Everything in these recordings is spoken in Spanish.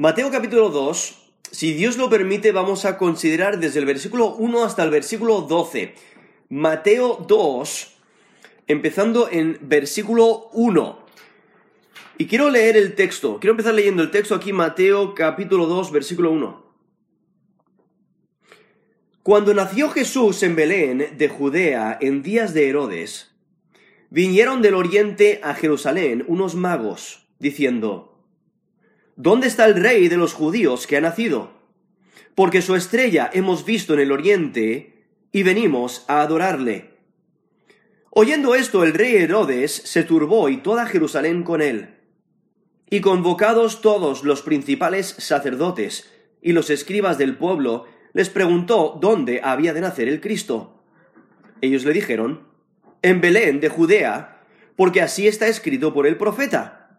Mateo capítulo 2, si Dios lo permite, vamos a considerar desde el versículo 1 hasta el versículo 12. Mateo 2, empezando en versículo 1. Y quiero leer el texto, quiero empezar leyendo el texto aquí, Mateo capítulo 2, versículo 1. Cuando nació Jesús en Belén de Judea en días de Herodes, vinieron del oriente a Jerusalén unos magos, diciendo, ¿Dónde está el rey de los judíos que ha nacido? Porque su estrella hemos visto en el oriente y venimos a adorarle. Oyendo esto, el rey Herodes se turbó y toda Jerusalén con él. Y convocados todos los principales sacerdotes y los escribas del pueblo, les preguntó dónde había de nacer el Cristo. Ellos le dijeron, en Belén de Judea, porque así está escrito por el profeta.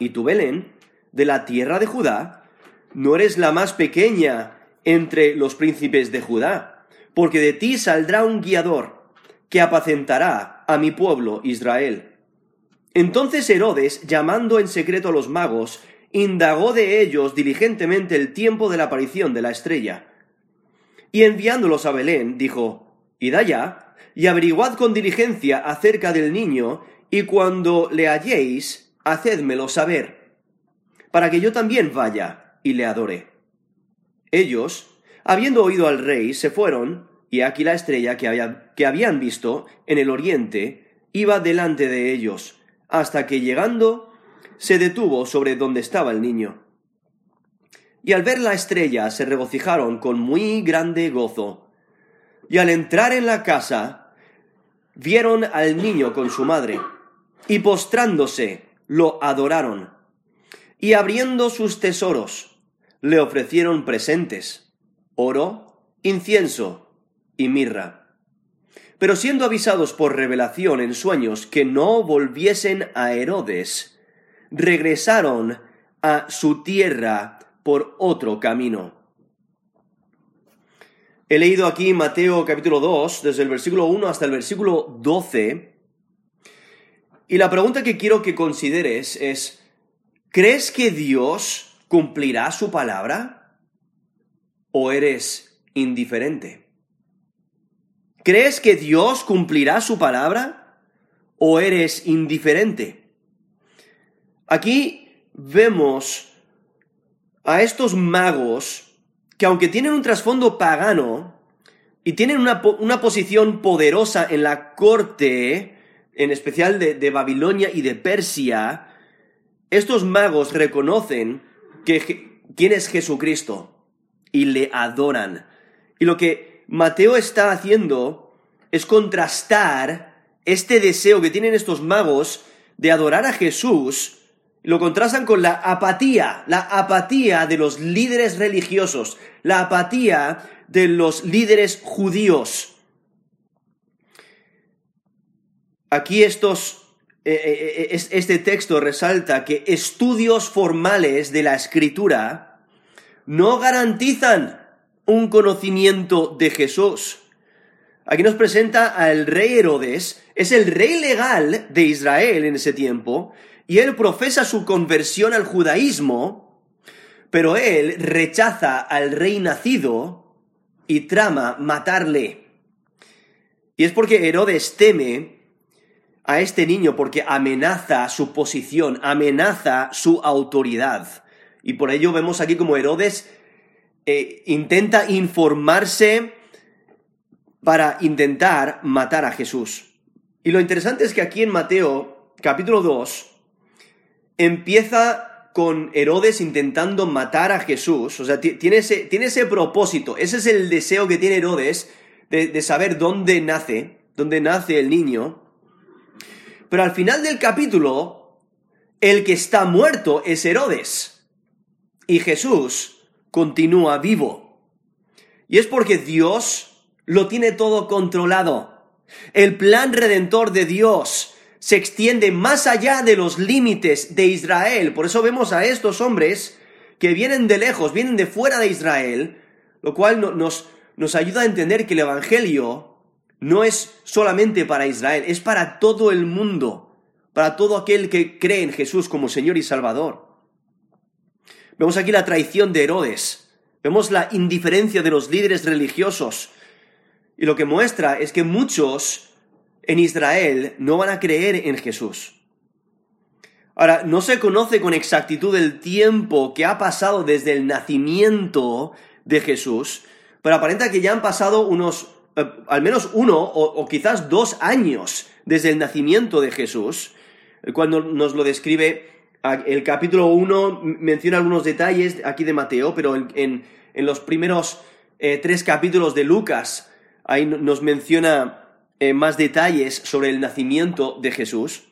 Y tú, Belén, de la tierra de Judá, no eres la más pequeña entre los príncipes de Judá, porque de ti saldrá un guiador que apacentará a mi pueblo Israel. Entonces Herodes, llamando en secreto a los magos, indagó de ellos diligentemente el tiempo de la aparición de la estrella. Y enviándolos a Belén, dijo, Id allá, y averiguad con diligencia acerca del niño, y cuando le halléis, hacédmelo saber para que yo también vaya y le adore. Ellos, habiendo oído al rey, se fueron, y aquí la estrella que, que habían visto en el oriente iba delante de ellos, hasta que llegando se detuvo sobre donde estaba el niño. Y al ver la estrella se regocijaron con muy grande gozo. Y al entrar en la casa, vieron al niño con su madre, y postrándose, lo adoraron y abriendo sus tesoros, le ofrecieron presentes, oro, incienso y mirra. Pero siendo avisados por revelación en sueños que no volviesen a Herodes, regresaron a su tierra por otro camino. He leído aquí Mateo capítulo 2, desde el versículo 1 hasta el versículo 12, y la pregunta que quiero que consideres es, ¿Crees que Dios cumplirá su palabra? ¿O eres indiferente? ¿Crees que Dios cumplirá su palabra? ¿O eres indiferente? Aquí vemos a estos magos que aunque tienen un trasfondo pagano y tienen una, posición poderosa en la corte, en especial de Babilonia y de Persia, estos magos reconocen que, quién es Jesucristo y le adoran. Y lo que Mateo está haciendo es contrastar este deseo que tienen estos magos de adorar a Jesús, lo contrastan con la apatía, la apatía de los líderes religiosos, la apatía de los líderes judíos. Aquí estos este texto resalta que estudios formales de la escritura no garantizan un conocimiento de Jesús. Aquí nos presenta al rey Herodes, es el rey legal de Israel en ese tiempo, y él profesa su conversión al judaísmo, pero él rechaza al rey nacido y trama matarle. Y es porque Herodes teme a este niño porque amenaza su posición, amenaza su autoridad. Y por ello vemos aquí como Herodes eh, intenta informarse para intentar matar a Jesús. Y lo interesante es que aquí en Mateo capítulo 2 empieza con Herodes intentando matar a Jesús. O sea, tiene ese, tiene ese propósito. Ese es el deseo que tiene Herodes de, de saber dónde nace, dónde nace el niño. Pero al final del capítulo, el que está muerto es Herodes. Y Jesús continúa vivo. Y es porque Dios lo tiene todo controlado. El plan redentor de Dios se extiende más allá de los límites de Israel. Por eso vemos a estos hombres que vienen de lejos, vienen de fuera de Israel, lo cual nos, nos ayuda a entender que el Evangelio no es solamente para Israel, es para todo el mundo, para todo aquel que cree en Jesús como Señor y Salvador. Vemos aquí la traición de Herodes. Vemos la indiferencia de los líderes religiosos. Y lo que muestra es que muchos en Israel no van a creer en Jesús. Ahora, no se conoce con exactitud el tiempo que ha pasado desde el nacimiento de Jesús, pero aparenta que ya han pasado unos, eh, al menos uno o, quizás dos años desde el nacimiento de Jesús, cuando nos lo describe el capítulo 1, menciona algunos detalles aquí de Mateo, pero en, en, los primeros eh, tres capítulos de Lucas, ahí nos menciona eh, más detalles sobre el nacimiento de Jesús.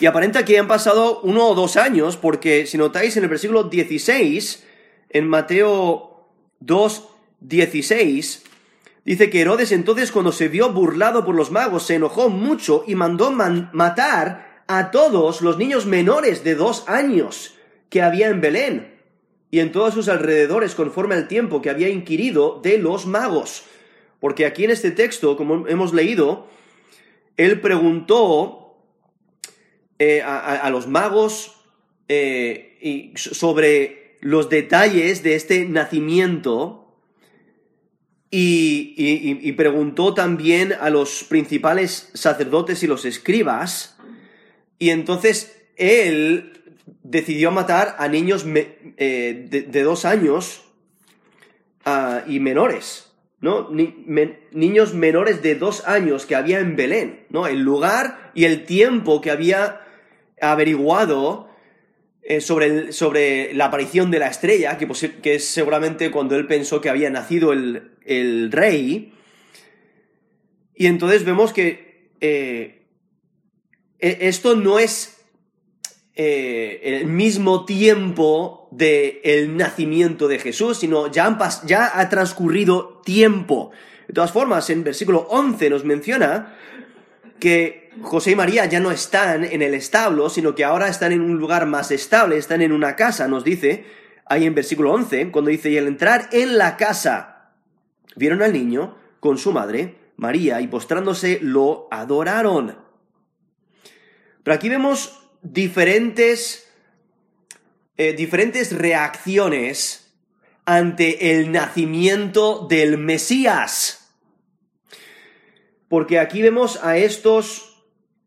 Y aparenta que han pasado uno o dos años, porque si notáis en el versículo 16, en Mateo 2, 16, dice que Herodes entonces cuando se vio burlado por los magos se enojó mucho y mandó matar a todos los niños menores de dos años que había en Belén y en todos sus alrededores conforme al tiempo que había inquirido de los magos. Porque aquí en este texto, como hemos leído, él preguntó eh, a, los magos eh, sobre los detalles de este nacimiento y, preguntó también a los principales sacerdotes y los escribas y entonces él decidió matar a niños eh, de, dos años ah, y menores. ¿no? niños menores de dos años que había en Belén, ¿no? El lugar y el tiempo que había averiguado eh, sobre, sobre, la aparición de la estrella, que, que, es seguramente cuando él pensó que había nacido el, rey. Y entonces vemos que eh, e, esto no es eh, el mismo tiempo del el nacimiento de Jesús, sino ya, ya ha transcurrido tiempo. De todas formas, en versículo 11 nos menciona que José y María ya no están en el establo, sino que ahora están en un lugar más estable, están en una casa, nos dice ahí en versículo 11, cuando dice, y al entrar en la casa, vieron al niño con su madre, María, y postrándose lo adoraron. Pero aquí vemos diferentes, eh, diferentes reacciones ante el nacimiento del Mesías. Porque aquí vemos a estos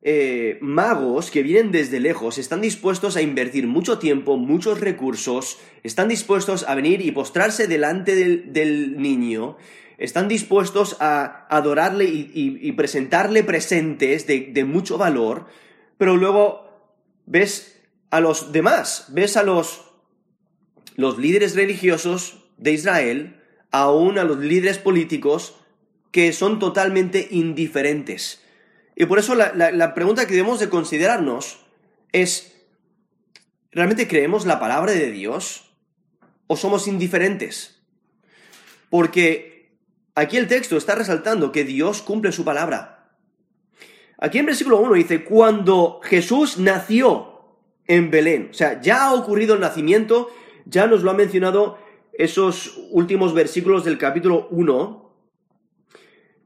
eh, magos que vienen desde lejos, están dispuestos a invertir mucho tiempo, muchos recursos, están dispuestos a venir y postrarse delante del, niño, están dispuestos a adorarle y, presentarle presentes de, mucho valor, pero luego ves a los demás, ves a los, los líderes religiosos de Israel, aún a los líderes políticos, que son totalmente indiferentes. Y por eso la, pregunta que debemos de considerarnos es, ¿realmente creemos la palabra de Dios o somos indiferentes? Porque aquí el texto está resaltando que Dios cumple su palabra. Aquí en versículo 1 dice, cuando Jesús nació en Belén, o sea, ya ha ocurrido el nacimiento, ya nos lo ha mencionado esos últimos versículos del capítulo 1,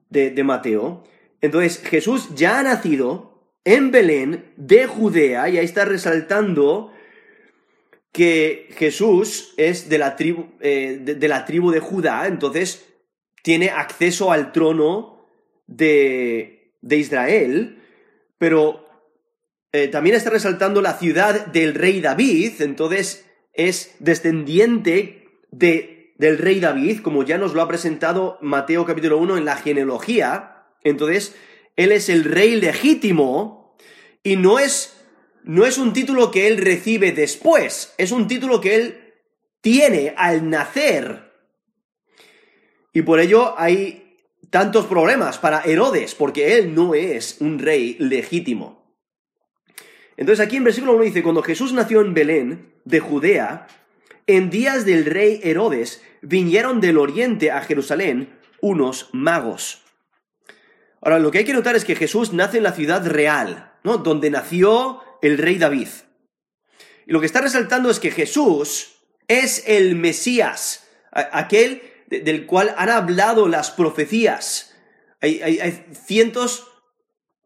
de, Mateo. Entonces, Jesús ya ha nacido en Belén de Judea, y ahí está resaltando que Jesús es de la tribu, eh, de, la tribu de Judá, entonces tiene acceso al trono de, de Israel, pero eh, también está resaltando la ciudad del rey David, entonces es descendiente de del rey David, como ya nos lo ha presentado Mateo capítulo 1 en la genealogía. Entonces, él es el rey legítimo y no es, no es un título que él recibe después, es un título que él tiene al nacer. Y por ello hay tantos problemas para Herodes, porque él no es un rey legítimo. Entonces aquí en versículo 1 dice, cuando Jesús nació en Belén, de Judea, en días del rey Herodes, vinieron del oriente a Jerusalén unos magos. Ahora, lo que hay que notar es que Jesús nace en la ciudad real, ¿no? Donde nació el rey David. Y lo que está resaltando es que Jesús es el Mesías, aquel del cual han hablado las profecías. Hay, cientos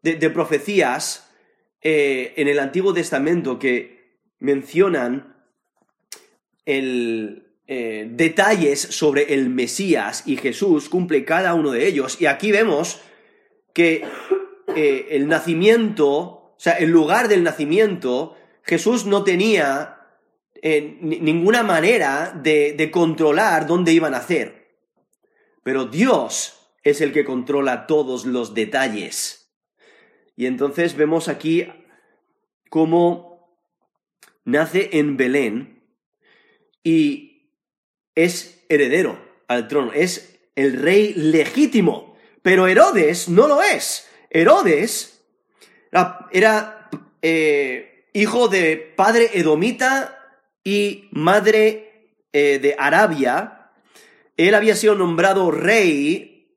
de, profecías eh, en el Antiguo Testamento que mencionan el, eh, detalles sobre el Mesías y Jesús cumple cada uno de ellos. Y aquí vemos que eh, el nacimiento, o sea, el lugar del nacimiento, Jesús no tenía eh, ninguna manera de, de controlar dónde iban a nacer. Pero Dios es el que controla todos los detalles. Y entonces vemos aquí cómo nace en Belén y es heredero al trono, es el rey legítimo. Pero Herodes no lo es. Herodes era, eh, hijo de padre edomita y madre eh, de Arabia. Él había sido nombrado rey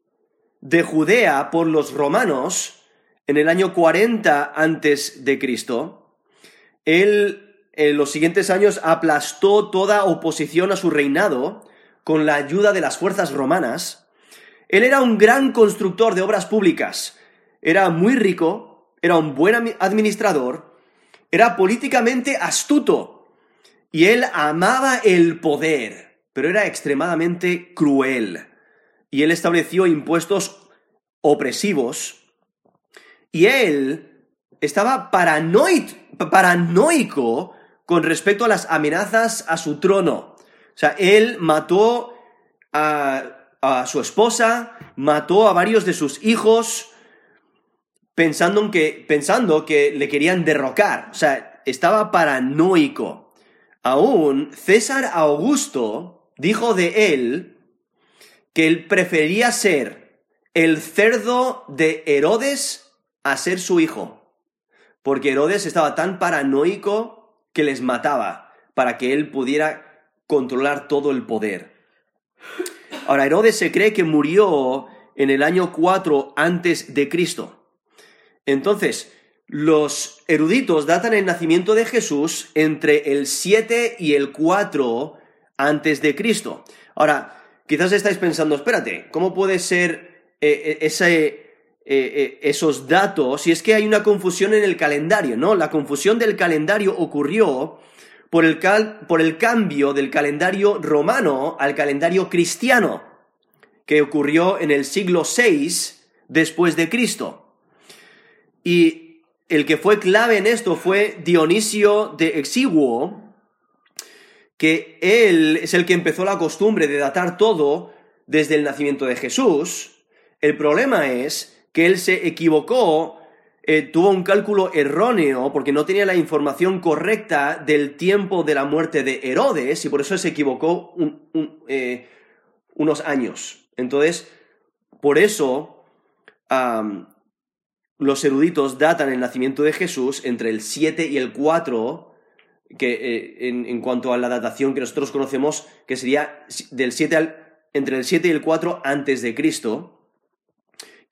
de Judea por los romanos en el año 40 antes de Cristo. Él en los siguientes años aplastó toda oposición a su reinado con la ayuda de las fuerzas romanas. Él era un gran constructor de obras públicas, era muy rico, era un buen administrador, era políticamente astuto y él amaba el poder, pero era extremadamente cruel. Y él estableció impuestos opresivos y él estaba paranoico con respecto a las amenazas a su trono. O sea, él mató a, su esposa, mató a varios de sus hijos, pensando que, pensando que le querían derrocar. O sea, estaba paranoico. Aún César Augusto dijo de él que él prefería ser el cerdo de Herodes a ser su hijo. Porque Herodes estaba tan paranoico que les mataba para que él pudiera controlar todo el poder. Ahora, Herodes se cree que murió en el año 4 antes de Cristo. Entonces, los eruditos datan el nacimiento de Jesús entre el 7 y el 4 antes de Cristo. Ahora, quizás estáis pensando, espérate, ¿cómo puede ser eh, eh, ese, eh, esos datos si es que hay una confusión en el calendario, ¿no? La confusión del calendario ocurrió por el, por el cambio del calendario romano al calendario cristiano, que ocurrió en el siglo VI después de Cristo. Y el que fue clave en esto fue Dionisio de Exiguo, que él es el que empezó la costumbre de datar todo desde el nacimiento de Jesús. El problema es que él se equivocó, eh, tuvo un cálculo erróneo porque no tenía la información correcta del tiempo de la muerte de Herodes y por eso se equivocó eh, unos años. Entonces, por eso los eruditos datan el nacimiento de Jesús entre el 7 y el 4, que, eh, en, cuanto a la datación que nosotros conocemos, que sería del 7 al, entre el 7 y el 4 antes de Cristo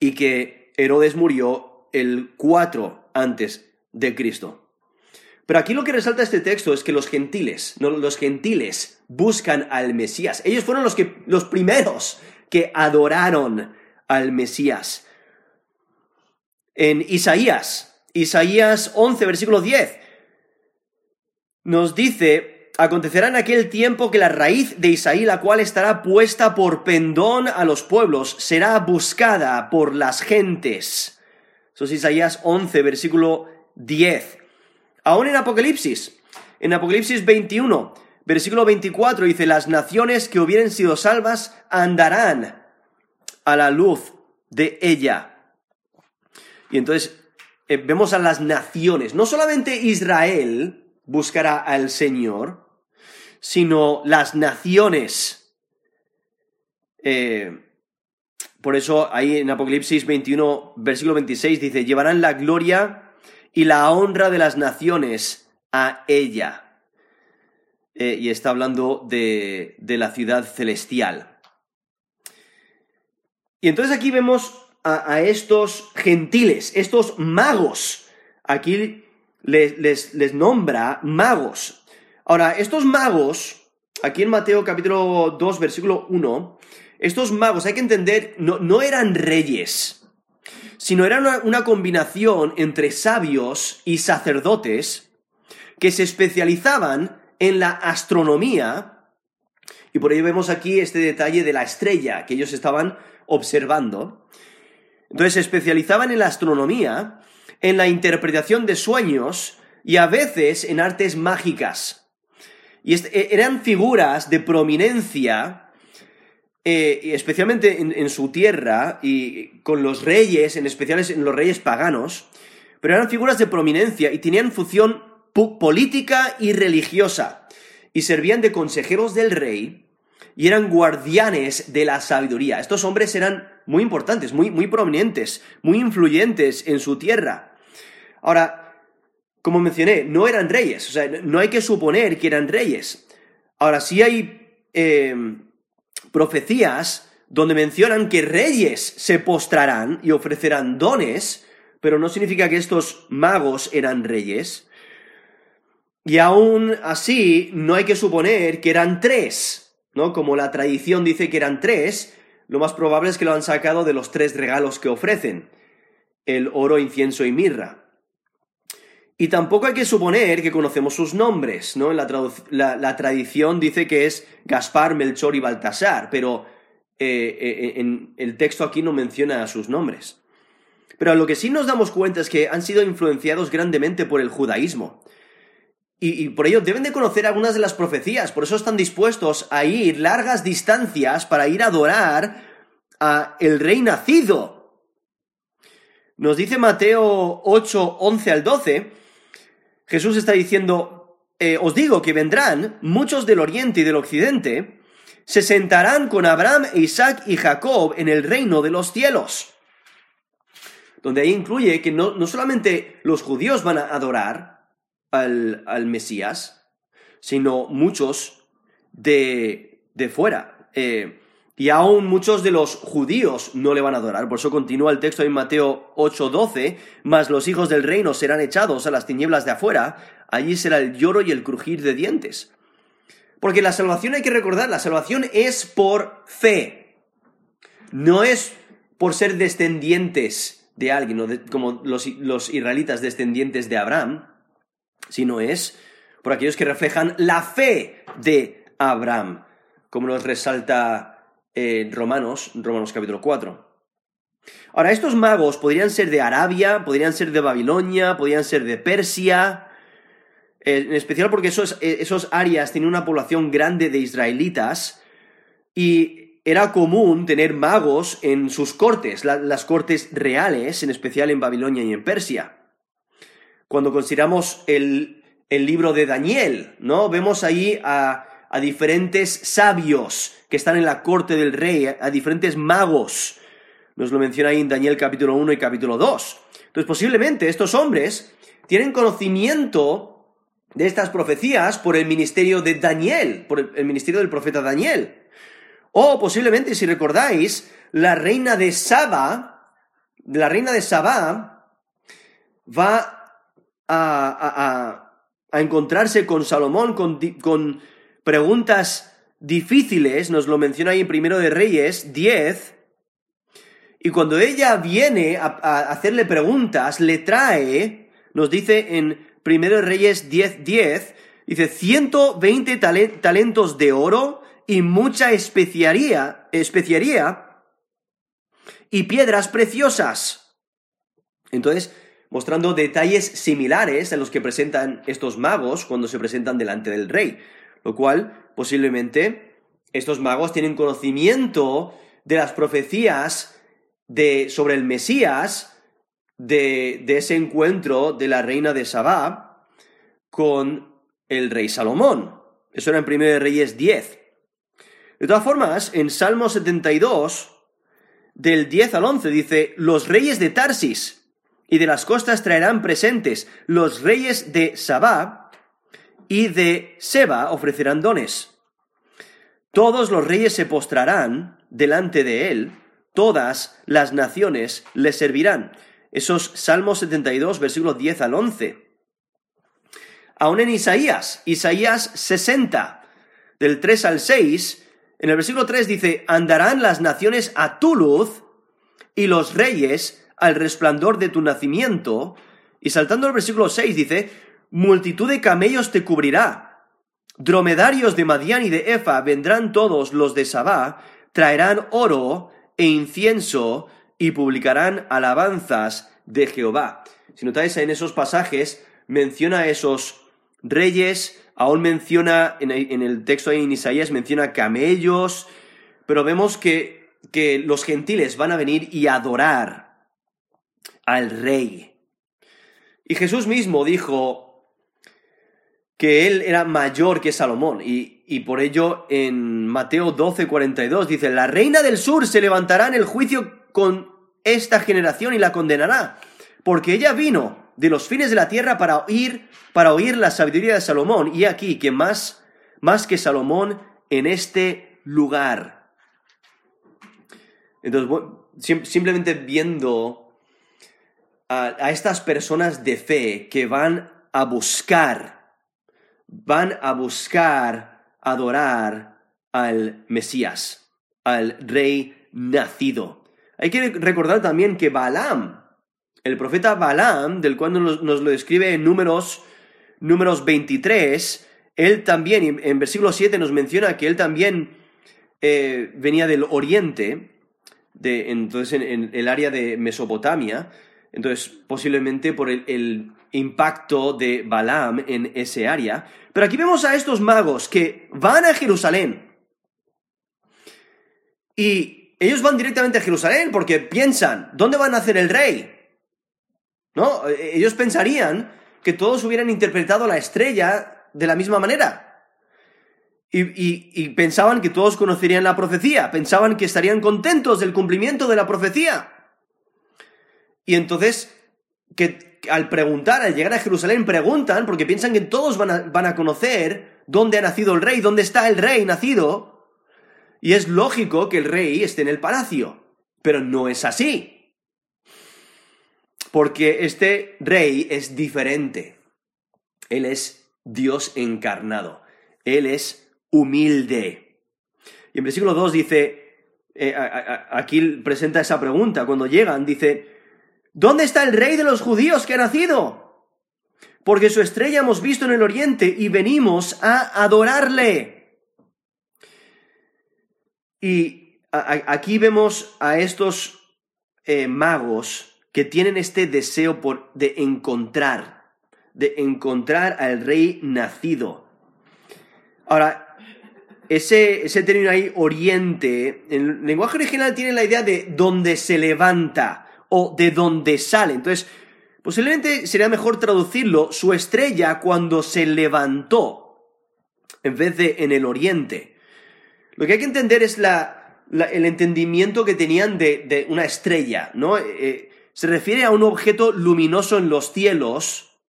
y que Herodes murió el 4 antes de Cristo. Pero aquí lo que resalta este texto es que los gentiles, no, los gentiles buscan al Mesías. Ellos fueron los, que, los primeros que adoraron al Mesías. En Isaías, Isaías 11, versículo 10, nos dice, Acontecerá en aquel tiempo que la raíz de Isaí, la cual estará puesta por pendón a los pueblos, será buscada por las gentes. Eso es Isaías 11, versículo 10. Aún en Apocalipsis, en Apocalipsis 21, versículo 24, dice, las naciones que hubieren sido salvas andarán a la luz de ella. Y entonces eh, vemos a las naciones, no solamente Israel buscará al Señor, sino las naciones. Eh, por eso ahí en Apocalipsis 21, versículo 26 dice, llevarán la gloria y la honra de las naciones a ella. Eh, y está hablando de, de, la ciudad celestial. Y entonces aquí vemos a, estos gentiles, estos magos. Aquí les, les, les nombra magos. Ahora, estos magos, aquí en Mateo capítulo 2, versículo 1, estos magos, hay que entender, no, eran reyes, sino eran una, combinación entre sabios y sacerdotes que se especializaban en la astronomía, y por ello vemos aquí este detalle de la estrella que ellos estaban observando. Entonces se especializaban en la astronomía, en la interpretación de sueños y a veces en artes mágicas. Y e, eran figuras de prominencia, eh, especialmente en, su tierra y con los reyes, en especial en los reyes paganos, pero eran figuras de prominencia y tenían función política y religiosa, y servían de consejeros del rey y eran guardianes de la sabiduría. Estos hombres eran muy importantes, muy, muy prominentes, muy influyentes en su tierra. Ahora, como mencioné, no eran reyes, o sea, no hay que suponer que eran reyes. Ahora, sí hay eh, profecías donde mencionan que reyes se postrarán y ofrecerán dones, pero no significa que estos magos eran reyes. Y aún así, no hay que suponer que eran tres, ¿no? Como la tradición dice que eran tres, lo más probable es que lo han sacado de los tres regalos que ofrecen, el oro, incienso y mirra. Y tampoco hay que suponer que conocemos sus nombres, ¿no? La, tradición dice que es Gaspar, Melchor y Baltasar, pero eh, eh, en el texto aquí no menciona sus nombres. Pero lo que sí nos damos cuenta es que han sido influenciados grandemente por el judaísmo. Y, por ello deben de conocer algunas de las profecías, por eso están dispuestos a ir largas distancias para ir a adorar a el rey nacido. Nos dice Mateo 8, 11 al 12, Jesús está diciendo, eh, os digo que vendrán muchos del oriente y del occidente, se sentarán con Abraham, Isaac y Jacob en el reino de los cielos. Donde ahí incluye que no, no solamente los judíos van a adorar, al, Mesías, sino muchos de, de fuera. Eh, y aún muchos de los judíos no le van a adorar. Por eso continúa el texto en Mateo 8:12, mas los hijos del reino serán echados a las tinieblas de afuera, allí será el lloro y el crujir de dientes. Porque la salvación hay que recordar, la salvación es por fe, no es por ser descendientes de alguien, como los, los israelitas descendientes de Abraham, sino es por aquellos que reflejan la fe de Abraham, como nos resalta Romanos, Romanos capítulo 4. Ahora, estos magos podrían ser de Arabia, podrían ser de Babilonia, podrían ser de Persia, eh, en especial porque esos, eh, esos áreas tenían una población grande de israelitas y era común tener magos en sus cortes, las cortes reales, en especial en Babilonia y en Persia cuando consideramos el, libro de Daniel, ¿no? Vemos ahí a, diferentes sabios que están en la corte del rey, a, diferentes magos. Nos lo menciona ahí en Daniel capítulo 1 y capítulo 2. Entonces, posiblemente estos hombres tienen conocimiento de estas profecías por el ministerio de Daniel, por el, ministerio del profeta Daniel. O posiblemente, si recordáis, la reina de Saba, la reina de Saba, va a, encontrarse con Salomón con, preguntas difíciles, nos lo menciona ahí en Primero de Reyes 10, y cuando ella viene a, hacerle preguntas, le trae, nos dice en Primero de Reyes 10, 10, dice 120 talentos de oro y mucha especiaría, especiaría y piedras preciosas. Entonces, mostrando detalles similares a los que presentan estos magos cuando se presentan delante del rey, lo cual posiblemente estos magos tienen conocimiento de las profecías de, sobre el Mesías, de, de ese encuentro de la reina de Sabá con el rey Salomón. Eso era en 1 Reyes 10. De todas formas, en Salmo 72, del 10 al 11, dice, los reyes de Tarsis, y de las costas traerán presentes. Los reyes de Sabá y de Seba ofrecerán dones. Todos los reyes se postrarán delante de él, todas las naciones le servirán. Esos Salmos 72, versículos 10 al 11. Aún en Isaías, Isaías 60, del 3 al 6, en el versículo 3 dice, andarán las naciones a tu luz y los reyes al resplandor de tu nacimiento. Y saltando al versículo 6 dice, multitud de camellos te cubrirá, dromedarios de Madián y de Efa, vendrán todos los de Sabá, traerán oro e incienso y publicarán alabanzas de Jehová. Si notáis en esos pasajes, menciona a esos reyes, aún menciona, en el texto ahí en Isaías, menciona camellos, pero vemos que, que los gentiles van a venir y adorar al rey. Y Jesús mismo dijo que él era mayor que Salomón, y, y por ello en Mateo 12, 42 dice, la reina del sur se levantará en el juicio con esta generación y la condenará, porque ella vino de los fines de la tierra para oír, para oír la sabiduría de Salomón, y aquí que más, más que Salomón en este lugar. Entonces, simplemente viendo a estas personas de fe que van a buscar, van a buscar adorar al Mesías, al rey nacido. Hay que recordar también que Balaam, el profeta Balaam, del cual nos, lo describe en números, números 23, él también, en versículo 7 nos menciona que él también eh, venía del oriente, de, entonces en, el área de Mesopotamia, entonces posiblemente por el, el impacto de Balaam en ese área. Pero aquí vemos a estos magos que van a Jerusalén y ellos van directamente a Jerusalén porque piensan, ¿dónde van a nacer el rey? ¿No? E, ellos pensarían que todos hubieran interpretado la estrella de la misma manera. Y, pensaban que todos conocerían la profecía, pensaban que estarían contentos del cumplimiento de la profecía. Y entonces, que al preguntar, al llegar a Jerusalén, preguntan porque piensan que todos van a, conocer dónde ha nacido el rey, dónde está el rey nacido. Y es lógico que el rey esté en el palacio, pero no es así porque este rey es diferente. Él es Dios encarnado. Él es humilde. Y en versículo 2 dice, eh, aquí presenta esa pregunta, cuando llegan, dice, ¿dónde está el rey de los judíos que ha nacido? Porque su estrella hemos visto en el oriente y venimos a adorarle. Y aquí vemos a estos eh, magos que tienen este deseo por, de encontrar, de encontrar al rey nacido. Ahora, ese, ese término ahí, oriente, en el lenguaje original tiene la idea de donde se levanta o de donde sale. Entonces, posiblemente sería mejor traducirlo su estrella cuando se levantó, en vez de en el oriente. Lo que hay que entender es la, el entendimiento que tenían de, una estrella, ¿no? Eh, se refiere a un objeto luminoso en los cielos,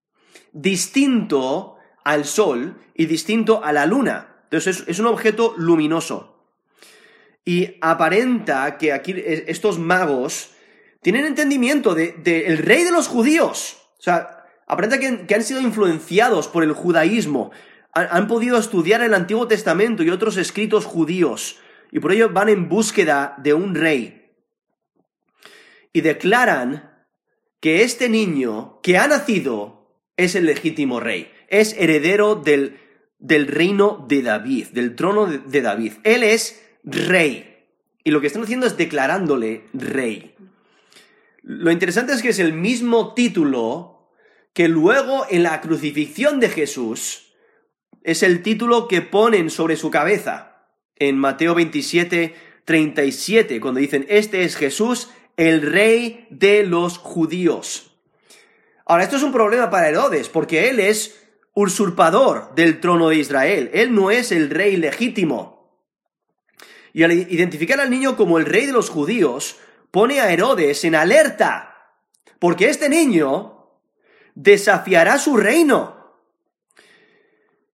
distinto al Sol y distinto a la Luna. Entonces es, un objeto luminoso. Y aparenta que aquí estos magos tienen entendimiento del de, el rey de los judíos. O sea, aparenta que, han sido influenciados por el judaísmo. han podido estudiar el Antiguo Testamento y otros escritos judíos. Y por ello van en búsqueda de un rey y declaran que este niño que ha nacido es el legítimo rey, es heredero del, del reino de David, del trono de David. Él es rey. Y lo que están haciendo es declarándole rey. Lo interesante es que es el mismo título que luego en la crucifixión de Jesús es el título que ponen sobre su cabeza en Mateo 27, 37, cuando dicen, este es Jesús, el rey de los judíos. Ahora, esto es un problema para Herodes, porque él es usurpador del trono de Israel. Él no es el rey legítimo. Y al identificar al niño como el rey de los judíos, pone a Herodes en alerta, porque este niño desafiará su reino.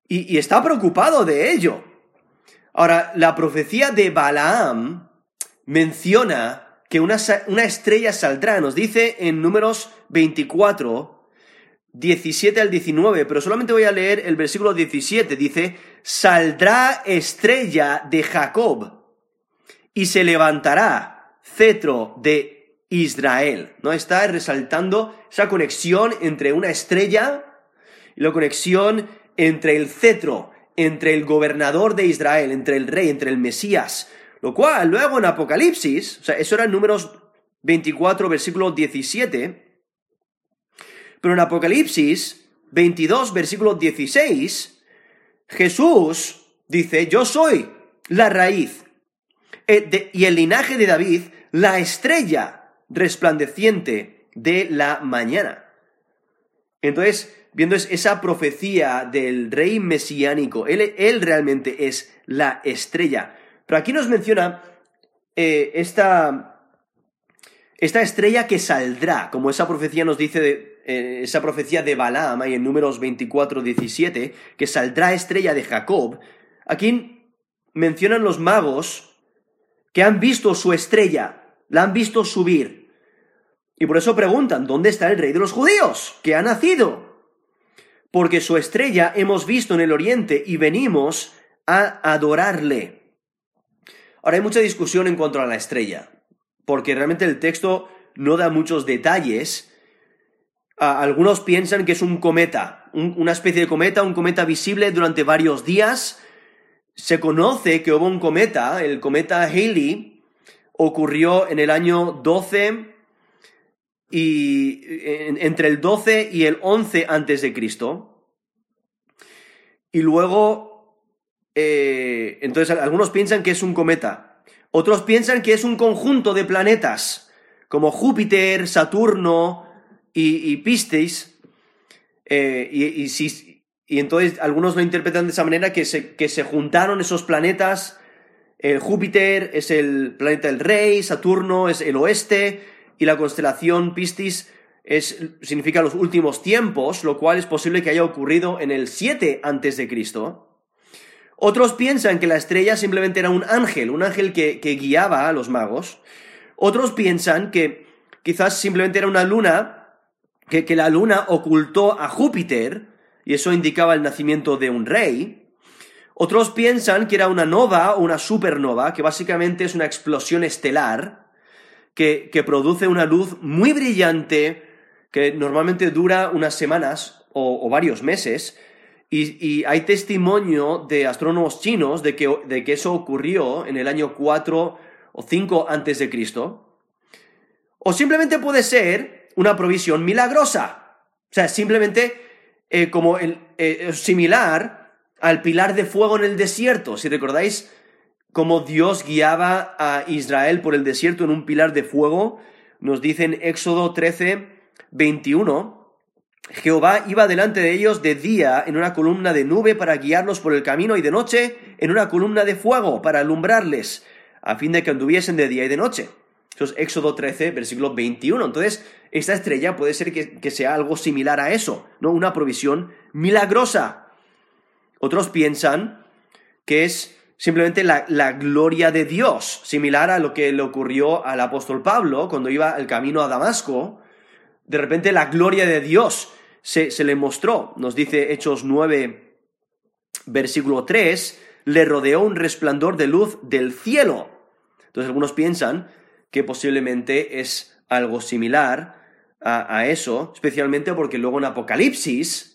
Y, está preocupado de ello. Ahora, la profecía de Balaam menciona que una, estrella saldrá. Nos dice en números 24, 17 al 19, pero solamente voy a leer el versículo 17. Dice, saldrá estrella de Jacob y se levantará cetro de Israel. ¿No? Está resaltando esa conexión entre una estrella y la conexión entre el cetro, entre el gobernador de Israel, entre el rey, entre el Mesías, lo cual luego en Apocalipsis, o sea, eso era en números 24, versículo 17, pero en Apocalipsis 22, versículo 16, Jesús dice, yo soy la raíz eh, y el linaje de David, la estrella resplandeciente de la mañana. Entonces, viendo esa profecía del rey mesiánico, él, realmente es la estrella. Pero aquí nos menciona eh, esta, esta, estrella que saldrá, como esa profecía nos dice, de, eh, esa profecía de Balaam, ahí en números 24, 17, que saldrá estrella de Jacob. Aquí mencionan los magos que han visto su estrella, la han visto subir. Y por eso preguntan, ¿dónde está el rey de los judíos? que ha nacido? Porque su estrella hemos visto en el oriente y venimos a adorarle. Ahora hay mucha discusión en cuanto a la estrella, porque realmente el texto no da muchos detalles. algunos piensan que es un cometa, una especie de cometa, un cometa visible durante varios días, se conoce que hubo un cometa, el cometa Halley, ocurrió en el año 12 y entre el 12 y el 11 antes de Cristo. Y luego, eh, entonces algunos piensan que es un cometa, otros piensan que es un conjunto de planetas, como Júpiter, Saturno y, Piscis, eh, y, y entonces algunos lo interpretan de esa manera que se, que se juntaron esos planetas. Júpiter es el planeta del rey, Saturno es el oeste y la constelación Piscis es, significa los últimos tiempos, lo cual es posible que haya ocurrido en el 7 antes de Cristo. Otros piensan que la estrella simplemente era un ángel, un ángel que, guiaba a los magos. Otros piensan que quizás simplemente era una luna, que la luna ocultó a Júpiter y eso indicaba el nacimiento de un rey. Otros piensan que era una nova o una supernova, que básicamente es una explosión estelar que, produce una luz muy brillante que normalmente dura unas semanas o, varios meses. Y, hay testimonio de astrónomos chinos de que, de que eso ocurrió en el año 4 o 5 antes de Cristo. O simplemente puede ser una provisión milagrosa. O sea, simplemente eh, como el, eh, similar al pilar de fuego en el desierto. Si recordáis cómo Dios guiaba a Israel por el desierto en un pilar de fuego, nos dice en Éxodo 13, 21, Jehová iba delante de ellos de día en una columna de nube para guiarlos por el camino y de noche en una columna de fuego para alumbrarles, a fin de que anduviesen de día y de noche. Eso es Éxodo 13, versículo 21. Entonces, esta estrella puede ser que, sea algo similar a eso, ¿no? Una provisión milagrosa. Otros piensan que es simplemente la, gloria de Dios, similar a lo que le ocurrió al apóstol Pablo cuando iba el camino a Damasco. De repente la gloria de Dios se, se le mostró. Nos dice Hechos 9, versículo 3, le rodeó un resplandor de luz del cielo. Entonces algunos piensan que posiblemente es algo similar a, eso, especialmente porque luego en Apocalipsis,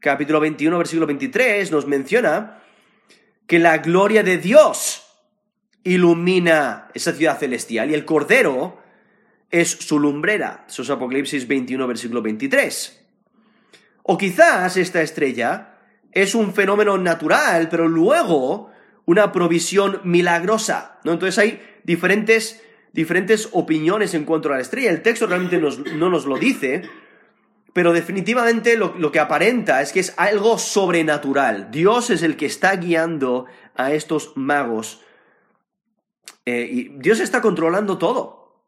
capítulo 21, versículo 23, nos menciona que la gloria de Dios ilumina esa ciudad celestial y el Cordero es su lumbrera. Eso es Apocalipsis 21, versículo 23. O quizás esta estrella es un fenómeno natural, pero luego una provisión milagrosa. ¿no? Entonces hay diferentes diferentes opiniones en cuanto a la estrella. El texto realmente no nos lo dice, pero definitivamente lo, que aparenta es que es algo sobrenatural. Dios es el que está guiando a estos magos. Eh, y Dios está controlando todo.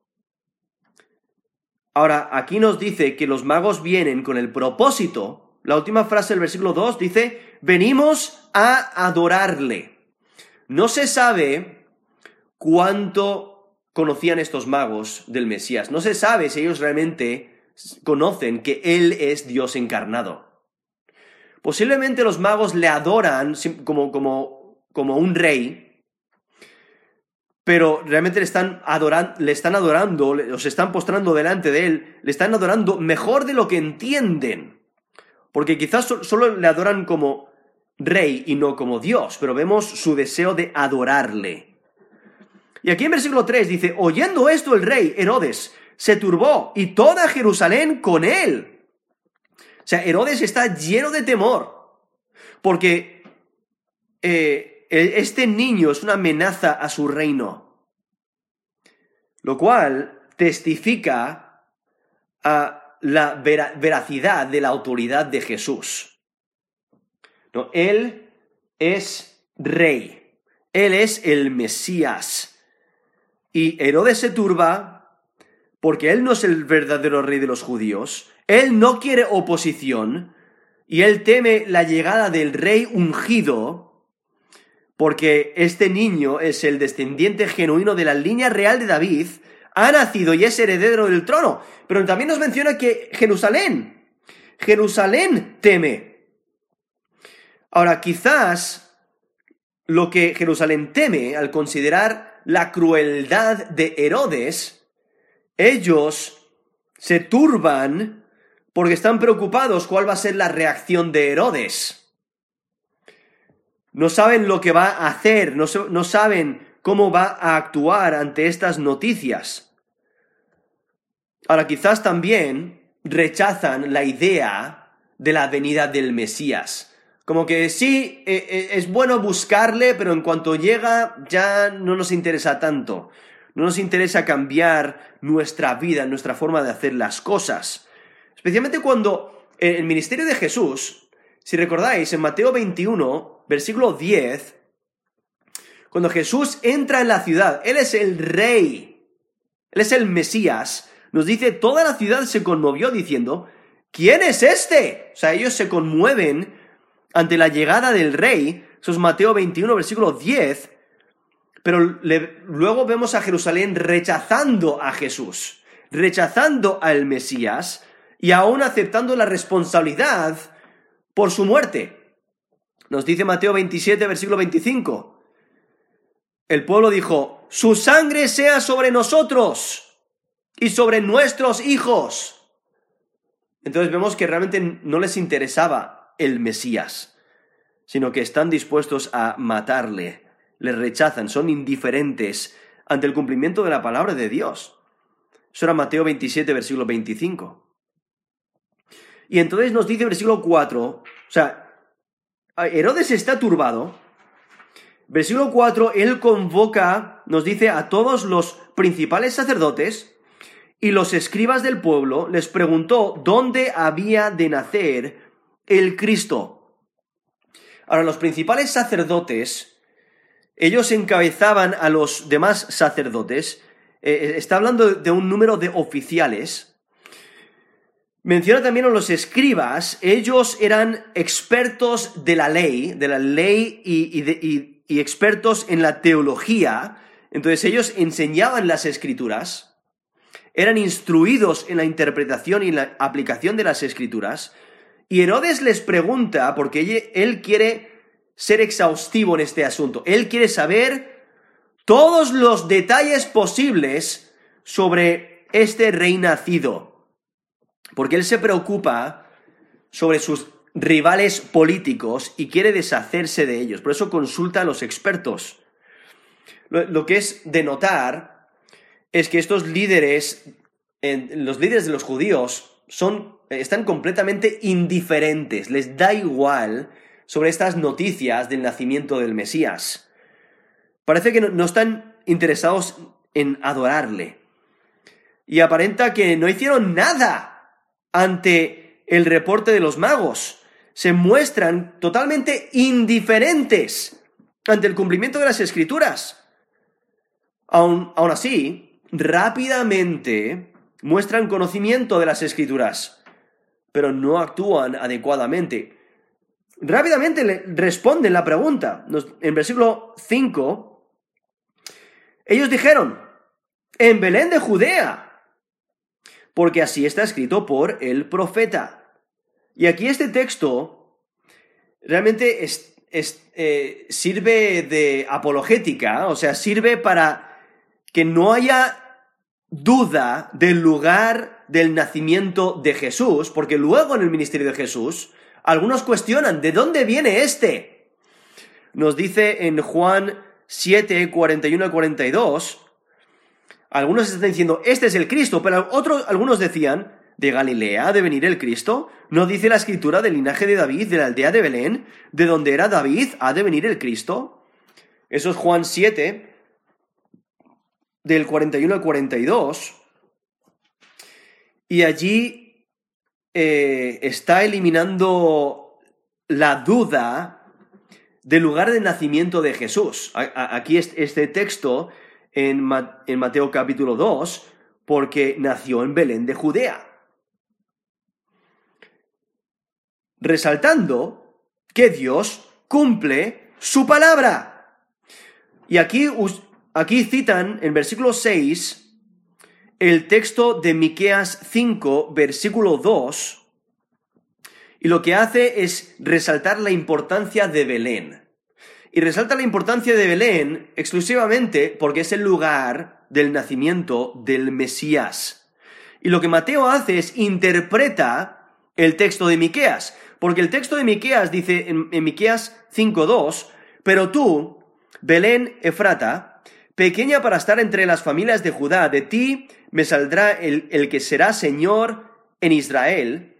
Ahora, aquí nos dice que los magos vienen con el propósito. La última frase del versículo 2 dice, venimos a adorarle. No se sabe cuánto conocían estos magos del Mesías. No se sabe si ellos realmente conocen que Él es Dios encarnado. Posiblemente los magos le adoran como, como, como un rey, pero realmente le están, adorando, le están adorando, se están postrando delante de Él, le están adorando mejor de lo que entienden. Porque quizás solo le adoran como rey y no como Dios, pero vemos su deseo de adorarle. Y aquí en versículo 3 dice, oyendo esto el rey Herodes se turbó y toda Jerusalén con él. O sea, Herodes está lleno de temor, porque eh, este niño es una amenaza a su reino, lo cual testifica a la veracidad de la autoridad de Jesús. No, él es rey, él es el Mesías. Y Herodes se turba porque él no es el verdadero rey de los judíos, él no quiere oposición y él teme la llegada del rey ungido porque este niño es el descendiente genuino de la línea real de David, ha nacido y es heredero del trono. Pero también nos menciona que Jerusalén, Jerusalén teme. Ahora, quizás lo que Jerusalén teme al considerar la crueldad de Herodes, ellos se turban porque están preocupados cuál va a ser la reacción de Herodes. No saben lo que va a hacer, no, no saben cómo va a actuar ante estas noticias. Ahora, quizás también rechazan la idea de la venida del Mesías. Como que sí, e, e, es bueno buscarle, pero en cuanto llega ya no nos interesa tanto. No nos interesa cambiar nuestra vida, nuestra forma de hacer las cosas. Especialmente cuando el ministerio de Jesús, si recordáis, en Mateo 21, versículo 10, cuando Jesús entra en la ciudad, Él es el rey, Él es el Mesías, nos dice, toda la ciudad se conmovió diciendo, ¿quién es este? O sea, ellos se conmueven ante la llegada del rey, eso es Mateo 21, versículo 10, pero luego vemos a Jerusalén rechazando a Jesús, rechazando al Mesías y aún aceptando la responsabilidad por su muerte. Nos dice Mateo 27, versículo 25. El pueblo dijo, su sangre sea sobre nosotros y sobre nuestros hijos. Entonces vemos que realmente no les interesaba el Mesías, sino que están dispuestos a matarle, le rechazan, son indiferentes ante el cumplimiento de la palabra de Dios. Eso era Mateo 27, versículo 25. Y entonces nos dice versículo 4, o sea, Herodes está turbado. Versículo 4, él convoca, nos dice, a todos los principales sacerdotes y los escribas del pueblo, les preguntó dónde había de nacer el Cristo. Ahora, los principales sacerdotes, ellos encabezaban a los demás sacerdotes, eh, eh, está hablando de un número de oficiales, Menciona también a los escribas, ellos eran expertos de la ley, de la ley y, y, expertos en la teología, entonces ellos enseñaban las escrituras, eran instruidos en la interpretación y la aplicación de las escrituras, y Herodes les pregunta, porque él quiere ser exhaustivo en este asunto, él quiere saber todos los detalles posibles sobre este rey nacido, porque él se preocupa sobre sus rivales políticos y quiere deshacerse de ellos, por eso consulta a los expertos. Lo, que es de notar es que estos líderes, los líderes de los judíos, son están completamente indiferentes, les da igual sobre estas noticias del nacimiento del Mesías. Parece que no, están interesados en adorarle. Y aparenta que no hicieron nada ante el reporte de los magos. Se muestran totalmente indiferentes ante el cumplimiento de las escrituras. Aún, aún así, rápidamente muestran conocimiento de las escrituras pero no actúan adecuadamente. Rápidamente le responden la pregunta. En versículo 5, ellos dijeron, en Belén de Judea, porque así está escrito por el profeta. Y aquí este texto realmente eh, sirve de apologética, o sea, sirve para que no haya duda del lugar del nacimiento de Jesús, porque luego en el ministerio de Jesús, algunos cuestionan, ¿de dónde viene este? nos dice en Juan 7, 41 y 42, algunos están diciendo, este es el Cristo, pero otros, algunos decían, de Galilea ha de venir el Cristo. ¿No dice la escritura del linaje de David, de la aldea de Belén, de donde era David, ha de venir el Cristo? Eso es Juan 7, del 41 al 42. Y allí eh, está eliminando la duda del lugar de nacimiento de Jesús. Aquí este texto en, Mateo capítulo 2, porque nació en Belén de Judea. Resaltando que Dios cumple su palabra. Y aquí, aquí citan en versículo 6 el texto de Miqueas 5, versículo 2, y lo que hace es resaltar la importancia de Belén. Y resalta la importancia de Belén exclusivamente porque es el lugar del nacimiento del Mesías. Y lo que Mateo hace es interpreta el texto de Miqueas, porque el texto de Miqueas dice en, en Miqueas 5:2, pero tú, Belén Efrata, pequeña para estar entre las familias de Judá, de ti me saldrá el, el que será Señor en Israel,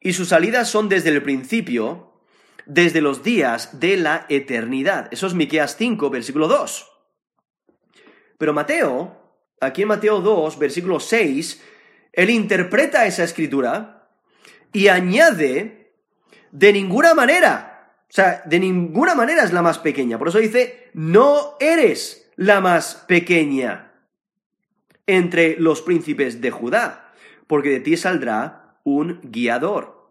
y sus salidas son desde el principio, desde los días de la eternidad. Eso es Miqueas 5, versículo 2. Pero Mateo, aquí en Mateo 2, versículo 6, él interpreta esa escritura y añade de ninguna manera, o sea, de ninguna manera es la más pequeña. Por eso dice, no eres la más pequeña entre los príncipes de Judá, porque de ti saldrá un guiador.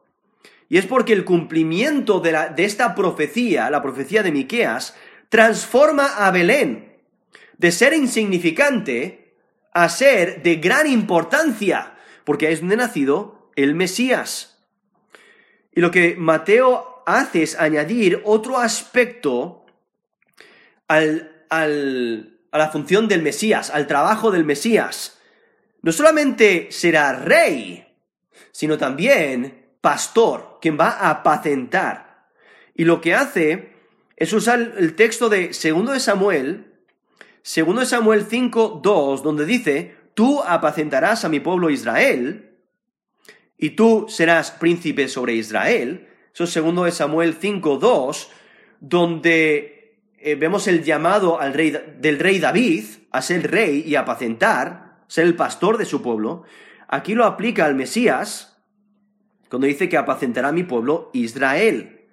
Y es porque el cumplimiento de, esta profecía, la profecía de Miqueas, transforma a Belén de ser insignificante a ser de gran importancia, porque es donde ha nacido el Mesías. Y lo que Mateo hace es añadir otro aspecto al, al, a la función del Mesías, al trabajo del Mesías. No solamente será rey, sino también pastor, quien va a apacentar. Y lo que hace es usar el texto de 2 de Samuel, 2 de Samuel 5, 2, donde dice, tú apacentarás a mi pueblo Israel, y tú serás príncipe sobre Israel. Eso es 2 de Samuel 5, 2, donde eh, vemos el llamado al rey, del rey David a ser rey y apacentar, ser el pastor de su pueblo. Aquí lo aplica al Mesías, cuando dice que apacentará a mi pueblo Israel.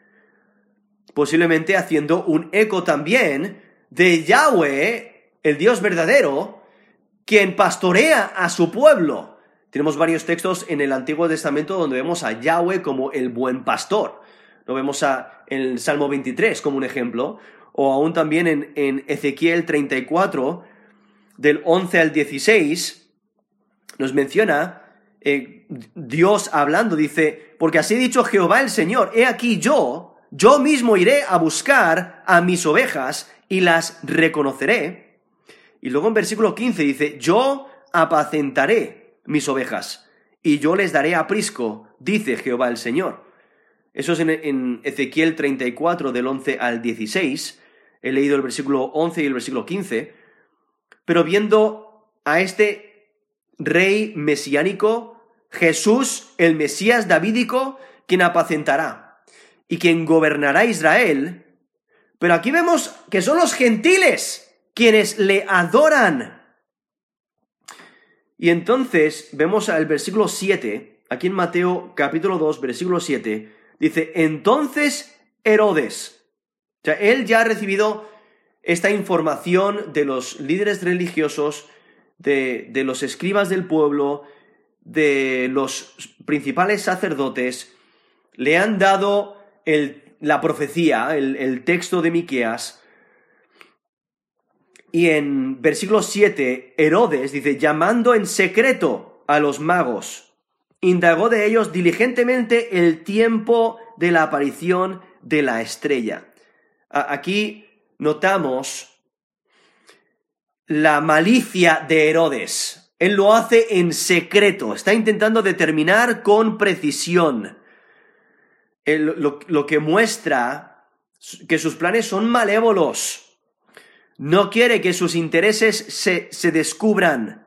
Posiblemente haciendo un eco también de Yahweh, el Dios verdadero, quien pastorea a su pueblo. Tenemos varios textos en el Antiguo Testamento donde vemos a Yahweh como el buen pastor. Lo vemos a, en el Salmo 23 como un ejemplo, o aún también en, en Ezequiel 34, del 11 al 16, nos menciona eh, Dios hablando, dice, porque así ha dicho Jehová el Señor, he aquí yo, yo mismo iré a buscar a mis ovejas y las reconoceré. Y luego en versículo 15 dice, yo apacentaré mis ovejas y yo les daré aprisco, dice Jehová el Señor. Eso es en, en Ezequiel 34 del 11 al 16. He leído el versículo 11 y el versículo 15. Pero viendo a este rey mesiánico, Jesús, el Mesías davídico, quien apacentará y quien gobernará Israel. Pero aquí vemos que son los gentiles quienes le adoran. Y entonces vemos al versículo 7, aquí en Mateo capítulo 2, versículo 7, dice, entonces Herodes, él ya ha recibido esta información de los líderes religiosos, de, los escribas del pueblo, de los principales sacerdotes, le han dado la profecía, el, texto de Miqueas, y en versículo 7, Herodes dice, llamando en secreto a los magos, indagó de ellos diligentemente el tiempo de la aparición de la estrella. Aquí notamos la malicia de Herodes. Él lo hace en secreto, está intentando determinar con precisión. lo, que muestra que sus planes son malévolos. No quiere que sus intereses se, se descubran.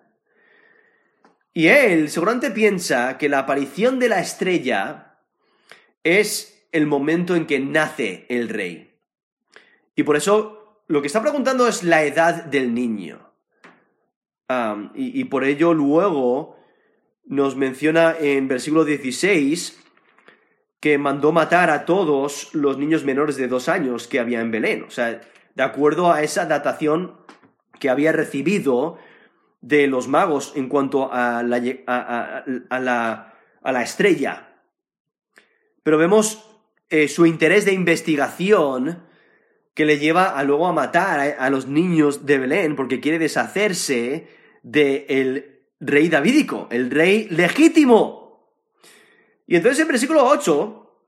Y él seguramente piensa que la aparición de la estrella es el momento en que nace el rey. Y por eso lo que está preguntando es la edad del niño. y, por ello luego nos menciona en versículo 16 que mandó matar a todos los niños menores de dos años que había en Belén. O sea, de acuerdo a esa datación que había recibido de los magos en cuanto a la, a, la, a la estrella. Pero vemos eh, su interés de investigación que le lleva a luego a matar a, los niños de Belén porque quiere deshacerse del rey davídico, el rey legítimo. Y entonces en versículo 8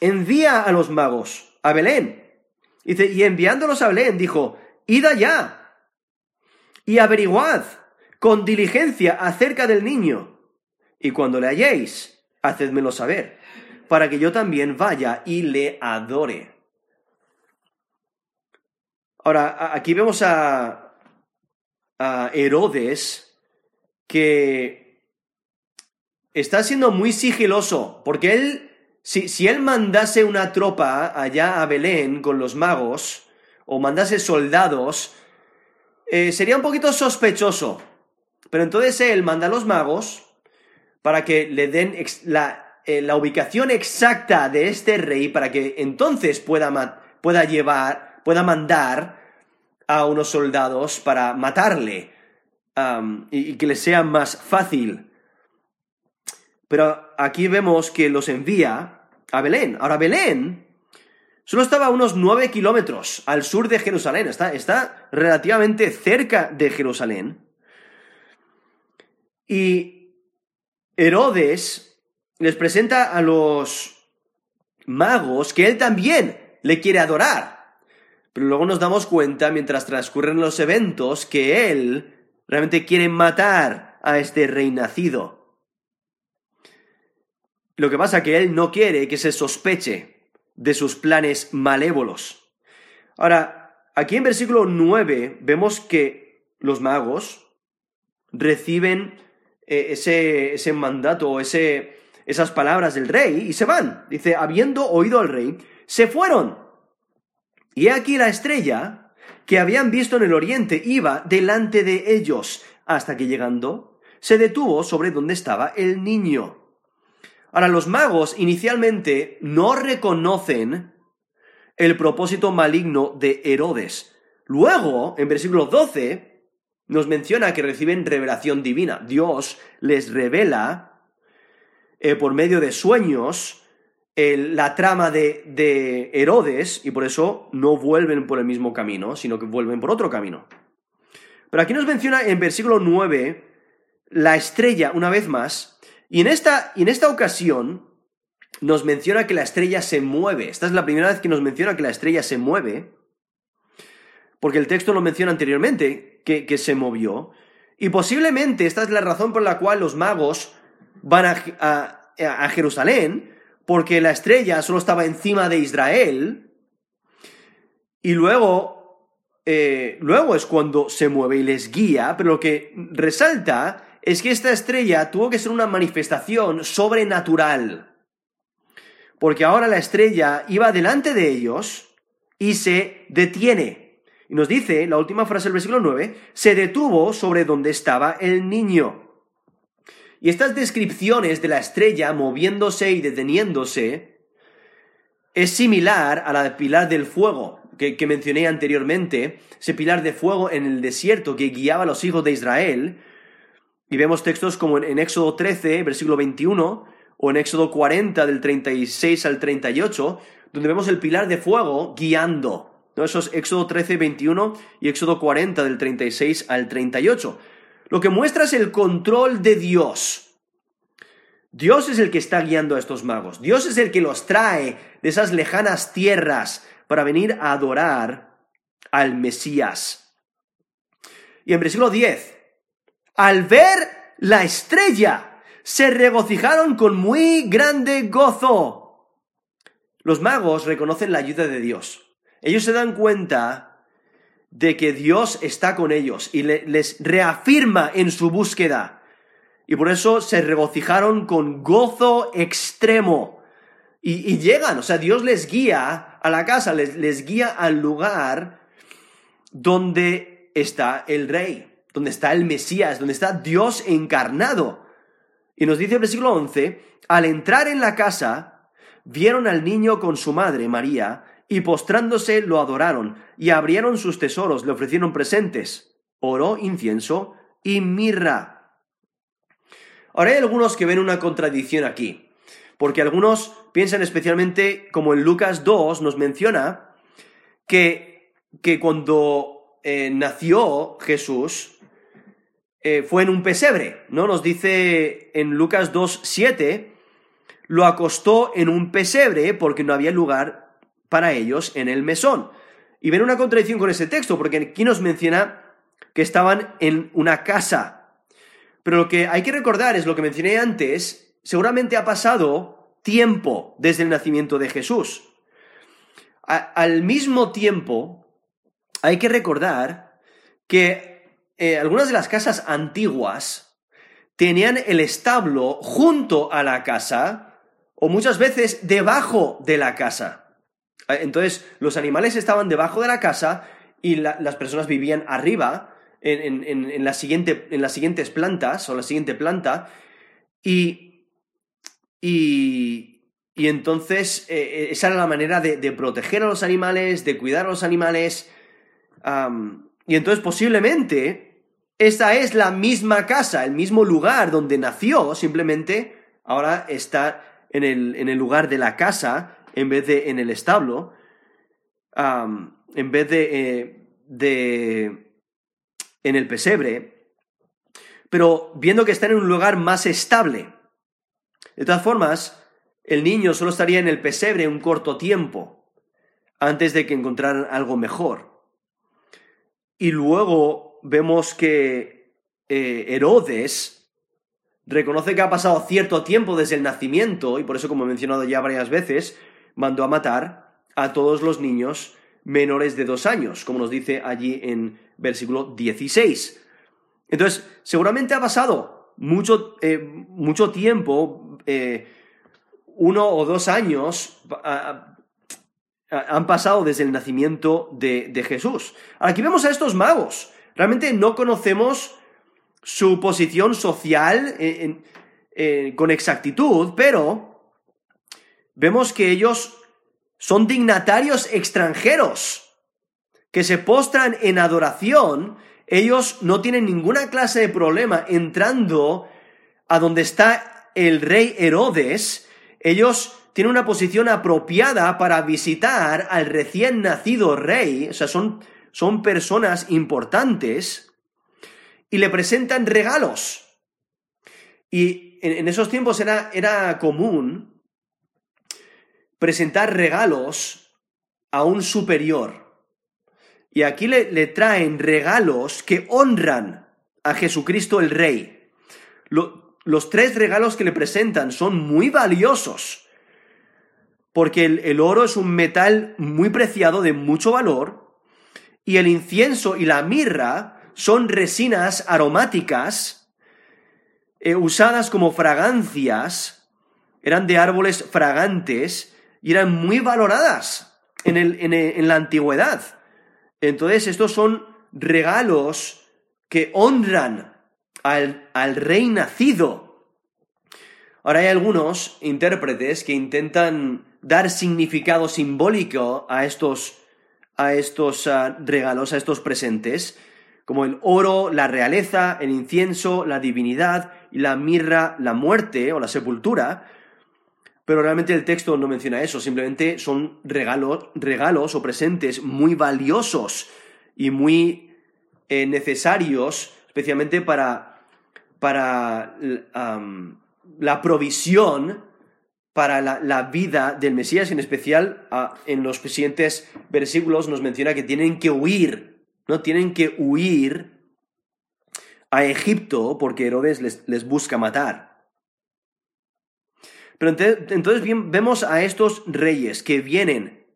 envía a los magos a Belén. Dice, y enviándolos a Belén dijo, id allá y averiguad con diligencia acerca del niño. Y cuando le halléis, hacedmelo saber para que yo también vaya y le adore. Ahora, aquí vemos a, Herodes que está siendo muy sigiloso, porque él, si, si, él mandase una tropa allá a Belén con los magos, o mandase soldados, eh, sería un poquito sospechoso. Pero entonces él manda a los magos para que le den la eh, la ubicación exacta de este rey para que entonces pueda, pueda llevar, pueda mandar a unos soldados para matarle y, que le sea más fácil. Pero aquí vemos que los envía a Belén. Ahora, Belén solo estaba a unos nueve kilómetros al sur de Jerusalén, está, está relativamente cerca de Jerusalén. Y Herodes les presenta a los magos que él también le quiere adorar. Pero luego nos damos cuenta, mientras transcurren los eventos, que él realmente quiere matar a este rey nacido. Lo que pasa es que él no quiere que se sospeche de sus planes malévolos. Ahora, aquí en versículo 9 vemos que los magos reciben eh, ese, ese mandato o ese, esas palabras del rey y se van. Dice, habiendo oído al rey, se fueron. Y aquí la estrella que habían visto en el oriente iba delante de ellos, hasta que llegando, se detuvo sobre donde estaba el niño. Ahora, los magos inicialmente no reconocen el propósito maligno de Herodes. Luego, en versículo 12, nos menciona que reciben revelación divina. Dios les revela eh, por medio de sueños la trama de, de Herodes y por eso no vuelven por el mismo camino, sino que vuelven por otro camino. Pero aquí nos menciona en versículo 9 la estrella una vez más, y en esta, en esta ocasión nos menciona que la estrella se mueve. Esta es la primera vez que nos menciona que la estrella se mueve, porque el texto lo menciona anteriormente, que, que se movió, y posiblemente esta es la razón por la cual los magos van a, Jerusalén, porque la estrella solo estaba encima de Israel, y luego, eh, luego es cuando se mueve y les guía, pero lo que resalta es que esta estrella tuvo que ser una manifestación sobrenatural, porque ahora la estrella iba delante de ellos y se detiene. Y nos dice, la última frase del versículo 9, se detuvo sobre donde estaba el niño. Y estas descripciones de la estrella moviéndose y deteniéndose es similar a la del pilar del fuego que, mencioné anteriormente, ese pilar de fuego en el desierto que guiaba a los hijos de Israel. Y vemos textos como en, Éxodo 13, versículo 21, o en Éxodo 40, del 36 al 38, donde vemos el pilar de fuego guiando. ¿no? Eso es Éxodo 13, 21 y Éxodo 40, del 36 al 38. Lo que muestra es el control de Dios. Dios es el que está guiando a estos magos. Dios es el que los trae de esas lejanas tierras para venir a adorar al Mesías. Y en versículo 10, al ver la estrella, se regocijaron con muy grande gozo. los magos reconocen la ayuda de Dios. Ellos se dan cuenta de que Dios está con ellos y les reafirma en su búsqueda. Y por eso se regocijaron con gozo extremo. Y, llegan, o sea, Dios les guía a la casa, les, les guía al lugar donde está el rey, donde está el Mesías, donde está Dios encarnado. Y nos dice el versículo 11, al entrar en la casa, vieron al niño con su madre, María, y postrándose lo adoraron, y abrieron sus tesoros, le ofrecieron presentes, oro, incienso y mirra. Ahora hay algunos que ven una contradicción aquí, porque algunos piensan especialmente, como en Lucas 2 nos menciona, que, que cuando eh, nació Jesús, eh, fue en un pesebre, ¿no? Nos dice en Lucas 2, 7, lo acostó en un pesebre porque no había lugar para ellos en el mesón. Y ven una contradicción con ese texto, porque aquí nos menciona que estaban en una casa. Pero lo que hay que recordar es lo que mencioné antes, seguramente ha pasado tiempo desde el nacimiento de Jesús. al mismo tiempo, hay que recordar que eh, algunas de las casas antiguas tenían el establo junto a la casa o muchas veces debajo de la casa. Eh, entonces los animales estaban debajo de la casa y las personas vivían arriba en, la siguiente, en, las siguientes plantas o la siguiente planta y, y, entonces eh, esa era la manera de, proteger a los animales, de cuidar a los animales. Y entonces posiblemente esta es la misma casa, el mismo lugar donde nació, simplemente ahora está en el, en el lugar de la casa en vez de en el establo, en vez de, eh, de en el pesebre, pero viendo que está en un lugar más estable. De todas formas, el niño solo estaría en el pesebre un corto tiempo antes de que encontraran algo mejor. Y luego vemos que eh, Herodes reconoce que ha pasado cierto tiempo desde el nacimiento, y por eso, como he mencionado ya varias veces, mandó a matar a todos los niños menores de dos años, como nos dice allí en versículo 16. Entonces, seguramente ha pasado mucho, eh, mucho tiempo, eh, uno o dos años, han pasado desde el nacimiento de, Jesús. Aquí vemos a estos magos. Realmente no conocemos su posición social con exactitud, pero vemos que ellos son dignatarios extranjeros que se postran en adoración. Ellos no tienen ninguna clase de problema entrando a donde está el rey Herodes. Ellos tiene una posición apropiada para visitar al recién nacido rey, o sea, son, son personas importantes, y le presentan regalos. Y en, esos tiempos era, era común presentar regalos a un superior. Y aquí le, traen regalos que honran a Jesucristo el Rey. los tres regalos que le presentan son muy valiosos porque el, oro es un metal muy preciado, de mucho valor, y el incienso y la mirra son resinas aromáticas eh, usadas como fragancias, eran de árboles fragantes y eran muy valoradas en, en la antigüedad. Entonces, estos son regalos que honran al, al rey nacido. Ahora hay algunos intérpretes que intentan dar significado simbólico a estos, a estos ah, regalos, a estos presentes, como el oro, la realeza, el incienso, la divinidad y la mirra, la muerte o la sepultura. Pero realmente el texto no menciona eso, simplemente son regalos, regalos o presentes muy valiosos y muy eh, necesarios, especialmente para, para la provisión para la, vida del Mesías, en especial en los siguientes versículos nos menciona que tienen que huir, ¿no? Tienen que huir a Egipto porque Herodes les, les busca matar. Pero entonces vemos a estos reyes que vienen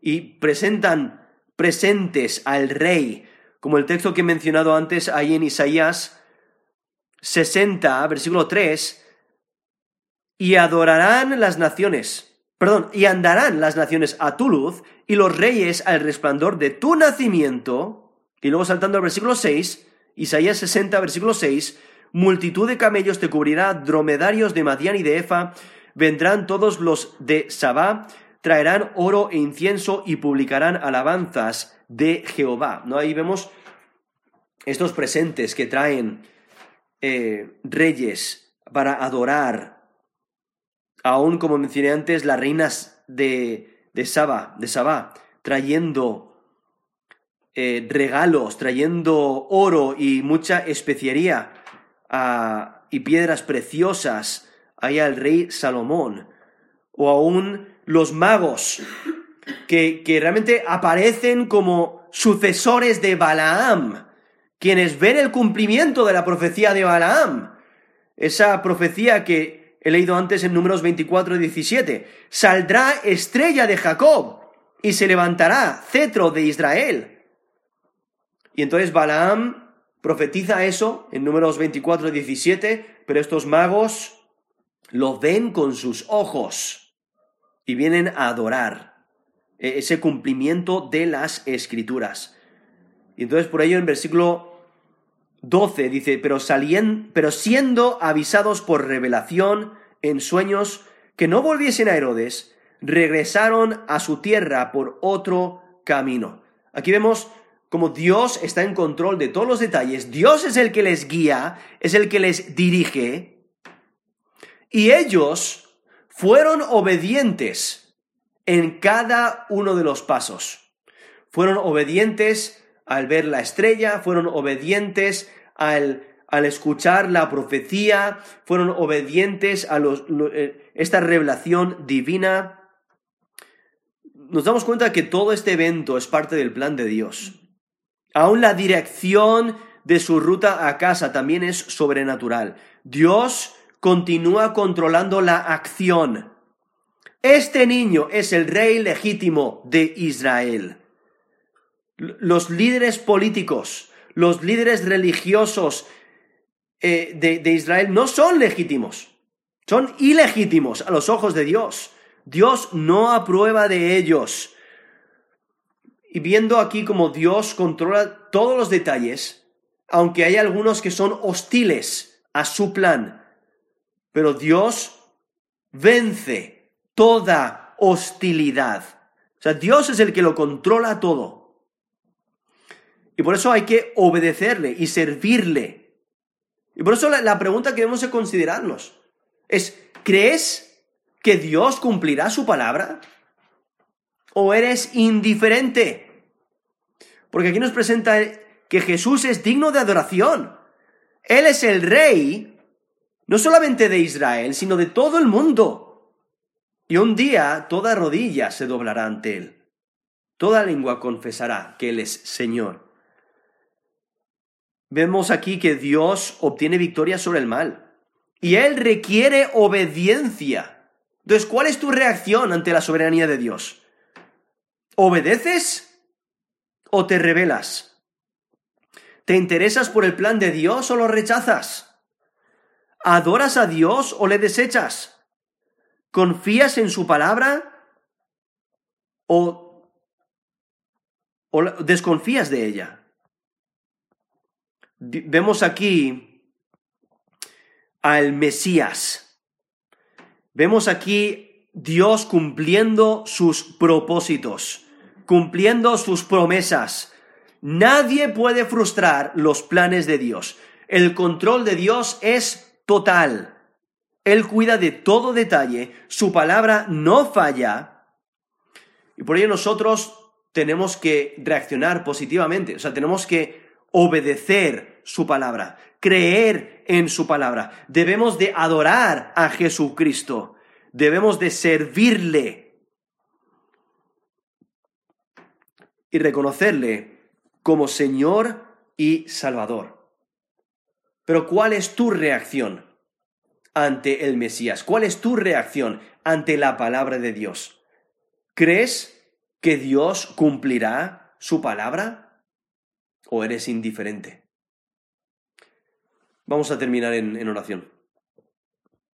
y presentan presentes al rey, como el texto que he mencionado antes ahí en Isaías 60, versículo 3, y adorarán las naciones, perdón, y andarán las naciones a tu luz, y los reyes al resplandor de tu nacimiento, y luego saltando al versículo 6, Isaías 60, versículo 6, multitud de camellos te cubrirá, dromedarios de Madián y de Efa, vendrán todos los de Sabá, traerán oro e incienso y publicarán alabanzas de Jehová. ¿No? Ahí vemos estos presentes que traen eh, reyes para adorar, aún como mencioné antes, las reinas de, de Saba, de Sabá, trayendo eh, regalos, trayendo oro y mucha especiería ah, y piedras preciosas ahí al rey Salomón, o aún los magos, que, que realmente aparecen como sucesores de Balaam, quienes ven el cumplimiento de la profecía de Balaam. Esa profecía que he leído antes en números 24 y 17. Saldrá estrella de Jacob y se levantará cetro de Israel. Y entonces Balaam profetiza eso en números 24 y 17, pero estos magos lo ven con sus ojos y vienen a adorar e-, ese cumplimiento de las escrituras. Y entonces por ello en versículo 12 dice, pero, salían, pero siendo avisados por revelación en sueños que no volviesen a Herodes, regresaron a su tierra por otro camino. Aquí vemos como Dios está en control de todos los detalles, Dios es el que les guía, es el que les dirige, y ellos fueron obedientes en cada uno de los pasos. Fueron obedientes al ver la estrella, fueron obedientes al, al escuchar la profecía, fueron obedientes a eh, esta revelación divina. Nos damos cuenta que todo este evento es parte del plan de Dios. Aún la dirección de su ruta a casa también es sobrenatural. Dios continúa controlando la acción. Este niño es el rey legítimo de Israel los líderes políticos, los líderes religiosos eh, de, de Israel no son legítimos, son ilegítimos a los ojos de Dios. Dios no aprueba de ellos. Y viendo aquí como Dios controla todos los detalles, aunque hay algunos que son hostiles a su plan, pero Dios vence toda hostilidad. O sea, Dios es el que lo controla todo. Y por eso hay que obedecerle y servirle. Y por eso la, pregunta que debemos de considerarnos es, ¿crees que Dios cumplirá su palabra? ¿O eres indiferente? Porque aquí nos presenta que Jesús es digno de adoración. Él es el rey, no solamente de Israel, sino de todo el mundo. Y un día toda rodilla se doblará ante Él. Toda lengua confesará que Él es Señor. Vemos aquí que Dios obtiene victoria sobre el mal y Él requiere obediencia. Entonces, ¿cuál es tu reacción ante la soberanía de Dios? ¿Obedeces o te rebelas? ¿Te interesas por el plan de Dios o lo rechazas? ¿Adoras a Dios o le desechas? ¿Confías en su palabra o, desconfías de ella? vemos aquí al Mesías. Vemos aquí Dios cumpliendo sus propósitos, cumpliendo sus promesas. Nadie puede frustrar los planes de Dios. El control de Dios es total. Él cuida de todo detalle, su palabra no falla. Y por ello nosotros tenemos que reaccionar positivamente, o sea, tenemos que obedecer su palabra, creer en su palabra. Debemos de adorar a Jesucristo. Debemos de servirle y reconocerle como Señor y Salvador. Pero ¿cuál es tu reacción ante el Mesías? ¿Cuál es tu reacción ante la palabra de Dios? ¿Crees que Dios cumplirá su palabra? ¿O eres indiferente? Vamos a terminar en, oración.